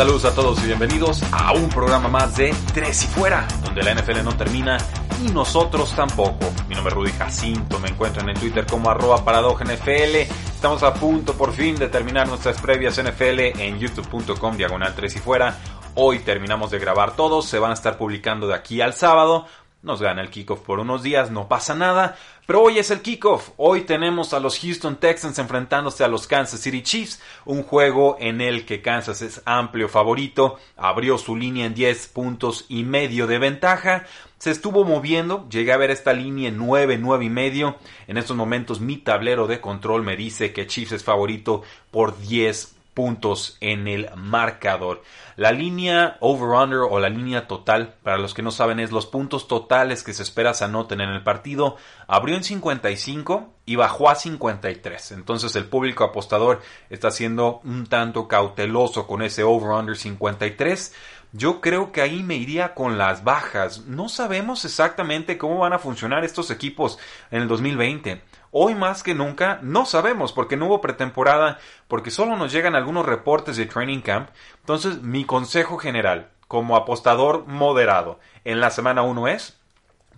Saludos a todos y bienvenidos a un programa más de Tres y Fuera, donde la NFL no termina y nosotros tampoco. Mi nombre es Rudy Jacinto, me encuentran en Twitter como arroba NFL. Estamos a punto por fin de terminar nuestras previas NFL en youtube.com diagonal 3 y Fuera. Hoy terminamos de grabar todos, se van a estar publicando de aquí al sábado. Nos gana el kickoff por unos días, no pasa nada. Pero hoy es el kickoff. Hoy tenemos a los Houston Texans enfrentándose a los Kansas City Chiefs. Un juego en el que Kansas es amplio favorito. Abrió su línea en 10 puntos y medio de ventaja. Se estuvo moviendo. Llegué a ver esta línea en 9, 9 y medio. En estos momentos mi tablero de control me dice que Chiefs es favorito por 10 puntos en el marcador. La línea over-under o la línea total, para los que no saben, es los puntos totales que se espera se anoten en el partido. Abrió en 55 y bajó a 53. Entonces el público apostador está siendo un tanto cauteloso con ese over-under 53. Yo creo que ahí me iría con las bajas. No sabemos exactamente cómo van a funcionar estos equipos en el 2020. Hoy más que nunca no sabemos porque no hubo pretemporada, porque solo nos llegan algunos reportes de training camp. Entonces mi consejo general como apostador moderado en la semana 1 es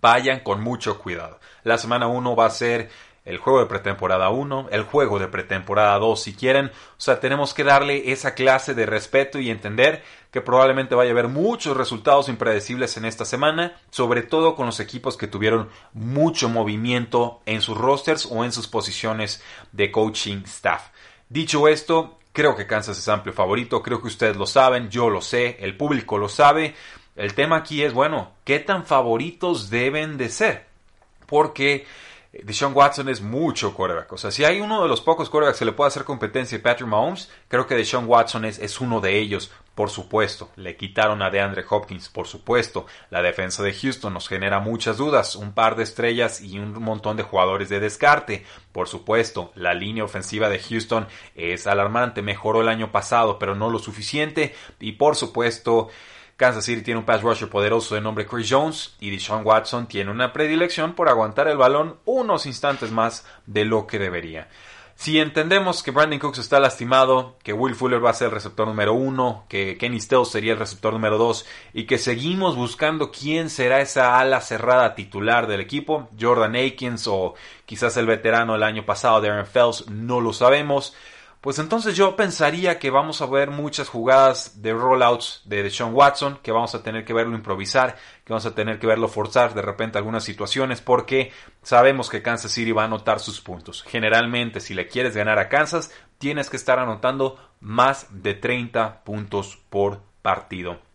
vayan con mucho cuidado. La semana 1 va a ser el juego de pretemporada 1, el juego de pretemporada 2 si quieren. O sea, tenemos que darle esa clase de respeto y entender que probablemente vaya a haber muchos resultados impredecibles en esta semana, sobre todo con los equipos que tuvieron mucho movimiento en sus rosters o en sus posiciones de coaching staff. Dicho esto, creo que Kansas es amplio favorito, creo que ustedes lo saben, yo lo sé, el público lo sabe. El tema aquí es, bueno, ¿qué tan favoritos deben de ser? Porque Deshaun Watson es mucho quarterback. O sea, si hay uno de los pocos quarterbacks que le puede hacer competencia a Patrick Mahomes, creo que Deshaun Watson es, es uno de ellos, por supuesto. Le quitaron a DeAndre Hopkins, por supuesto. La defensa de Houston nos genera muchas dudas. Un par de estrellas y un montón de jugadores de descarte. Por supuesto, la línea ofensiva de Houston es alarmante. Mejoró el año pasado, pero no lo suficiente. Y por supuesto, Kansas City tiene un pass rusher poderoso de nombre Chris Jones y Deshaun Watson tiene una predilección por aguantar el balón unos instantes más de lo que debería. Si entendemos que Brandon Cooks está lastimado, que Will Fuller va a ser el receptor número uno, que Kenny Stills sería el receptor número dos y que seguimos buscando quién será esa ala cerrada titular del equipo, Jordan Akins o quizás el veterano el año pasado de Aaron Fells, no lo sabemos pues entonces yo pensaría que vamos a ver muchas jugadas de rollouts de Deshaun Watson, que vamos a tener que verlo improvisar, que vamos a tener que verlo forzar de repente algunas situaciones, porque sabemos que Kansas City va a anotar sus puntos. Generalmente, si le quieres ganar a Kansas, tienes que estar anotando más de 30 puntos por partido.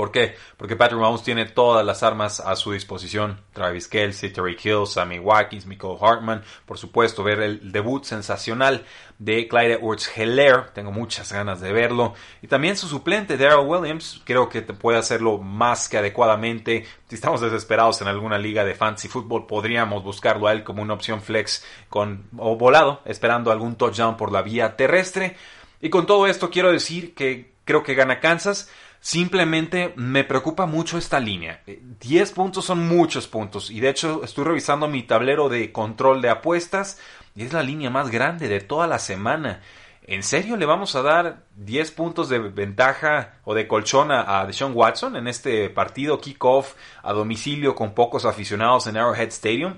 ¿Por qué? Porque Patrick Mahomes tiene todas las armas a su disposición. Travis Kelsey, Terry Hill, Sammy Watkins, Michael Hartman. Por supuesto, ver el debut sensacional de Clyde Edwards Heller. Tengo muchas ganas de verlo. Y también su suplente, Daryl Williams. Creo que puede hacerlo más que adecuadamente. Si estamos desesperados en alguna liga de fantasy football, podríamos buscarlo a él como una opción flex con, o volado, esperando algún touchdown por la vía terrestre. Y con todo esto quiero decir que creo que gana Kansas Simplemente me preocupa mucho esta línea. 10 puntos son muchos puntos y de hecho estoy revisando mi tablero de control de apuestas y es la línea más grande de toda la semana. ¿En serio le vamos a dar 10 puntos de ventaja o de colchón a Deshaun Watson en este partido kickoff a domicilio con pocos aficionados en Arrowhead Stadium?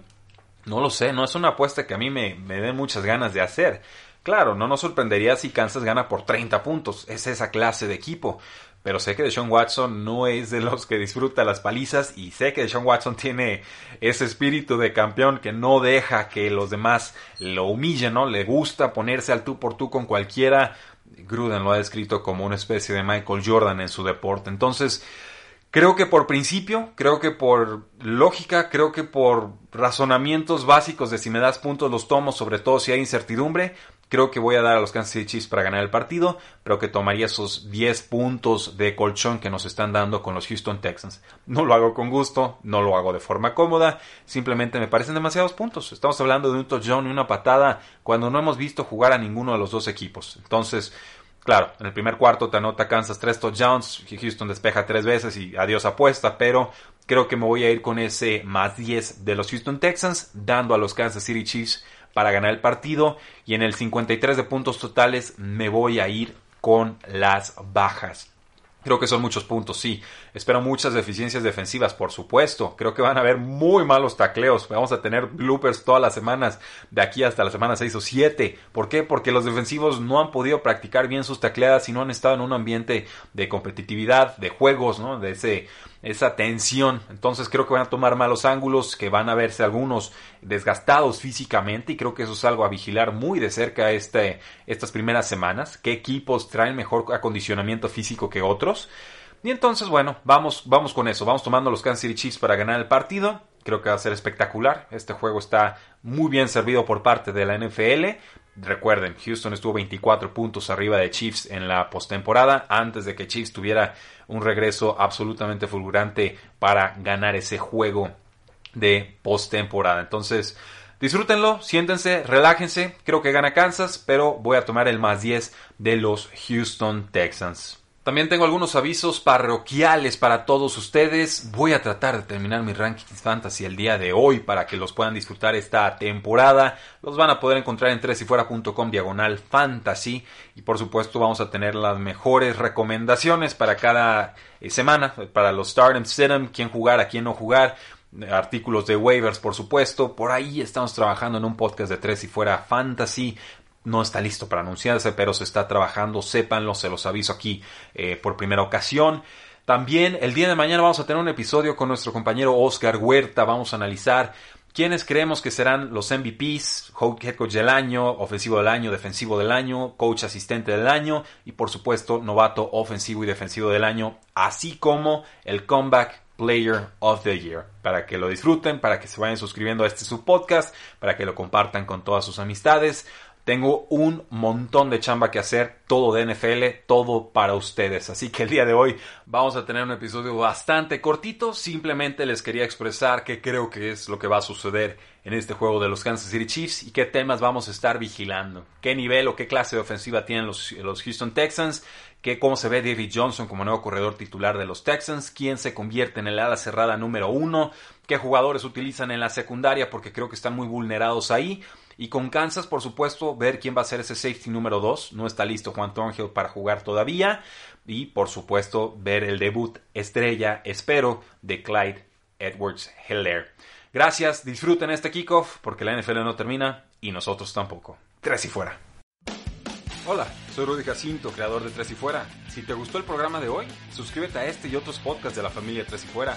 No lo sé, no es una apuesta que a mí me, me den muchas ganas de hacer. Claro, no nos sorprendería si Kansas gana por 30 puntos, es esa clase de equipo. Pero sé que Deshaun Watson no es de los que disfruta las palizas y sé que Deshaun Watson tiene ese espíritu de campeón que no deja que los demás lo humillen, ¿no? Le gusta ponerse al tú por tú con cualquiera. Gruden lo ha descrito como una especie de Michael Jordan en su deporte. Entonces, Creo que por principio, creo que por lógica, creo que por razonamientos básicos de si me das puntos los tomo, sobre todo si hay incertidumbre, creo que voy a dar a los Kansas City Chiefs para ganar el partido, pero que tomaría esos 10 puntos de colchón que nos están dando con los Houston Texans. No lo hago con gusto, no lo hago de forma cómoda, simplemente me parecen demasiados puntos. Estamos hablando de un touchdown y una patada cuando no hemos visto jugar a ninguno de los dos equipos. Entonces, Claro, en el primer cuarto te anota Kansas tres touchdowns, Houston despeja tres veces y adiós apuesta, pero creo que me voy a ir con ese más 10 de los Houston Texans, dando a los Kansas City Chiefs para ganar el partido y en el 53 de puntos totales me voy a ir con las bajas. Creo que son muchos puntos, sí. Espero muchas deficiencias defensivas, por supuesto. Creo que van a haber muy malos tacleos. Vamos a tener bloopers todas las semanas, de aquí hasta la semana 6 o 7. ¿Por qué? Porque los defensivos no han podido practicar bien sus tacleadas y no han estado en un ambiente de competitividad, de juegos, ¿no? De ese esa tensión. Entonces creo que van a tomar malos ángulos, que van a verse algunos desgastados físicamente y creo que eso es algo a vigilar muy de cerca este, estas primeras semanas. ¿Qué equipos traen mejor acondicionamiento físico que otros? Y entonces, bueno, vamos, vamos con eso. Vamos tomando los Kansas City Chiefs para ganar el partido. Creo que va a ser espectacular. Este juego está muy bien servido por parte de la NFL. Recuerden, Houston estuvo 24 puntos arriba de Chiefs en la postemporada antes de que Chiefs tuviera un regreso absolutamente fulgurante para ganar ese juego de postemporada. Entonces, disfrútenlo, siéntense, relájense. Creo que gana Kansas, pero voy a tomar el más 10 de los Houston Texans. También tengo algunos avisos parroquiales para todos ustedes. Voy a tratar de terminar mi rankings fantasy el día de hoy para que los puedan disfrutar esta temporada. Los van a poder encontrar en tresifuera.com diagonal fantasy. Y por supuesto vamos a tener las mejores recomendaciones para cada eh, semana. Para los start and sit quién jugar, a quién no jugar artículos de waivers, por supuesto. Por ahí estamos trabajando en un podcast de Tres y Fuera Fantasy no está listo para anunciarse, pero se está trabajando, sépanlo, se los aviso aquí eh, por primera ocasión. También el día de mañana vamos a tener un episodio con nuestro compañero Oscar Huerta, vamos a analizar quiénes creemos que serán los MVPs, head coach del año, ofensivo del año, defensivo del año, coach asistente del año y por supuesto novato ofensivo y defensivo del año, así como el comeback Player of the Year. Para que lo disfruten, para que se vayan suscribiendo a este subpodcast, para que lo compartan con todas sus amistades. Tengo un montón de chamba que hacer, todo de NFL, todo para ustedes. Así que el día de hoy vamos a tener un episodio bastante cortito. Simplemente les quería expresar qué creo que es lo que va a suceder en este juego de los Kansas City Chiefs y qué temas vamos a estar vigilando. Qué nivel o qué clase de ofensiva tienen los, Houston Texans. Que cómo se ve David Johnson como nuevo corredor titular de los Texans, quién se convierte en el ala cerrada número uno, qué jugadores utilizan en la secundaria porque creo que están muy vulnerados ahí y con Kansas, por supuesto, ver quién va a ser ese safety número 2. No está listo Juan Thornhill para jugar todavía. Y por supuesto, ver el debut estrella, espero, de Clyde Edwards Heller. Gracias, disfruten este kickoff porque la NFL no termina y nosotros tampoco. Tres y fuera. Hola, soy Rudy Jacinto, creador de Tres y Fuera. Si te gustó el programa de hoy, suscríbete a este y otros podcasts de la familia Tres y Fuera.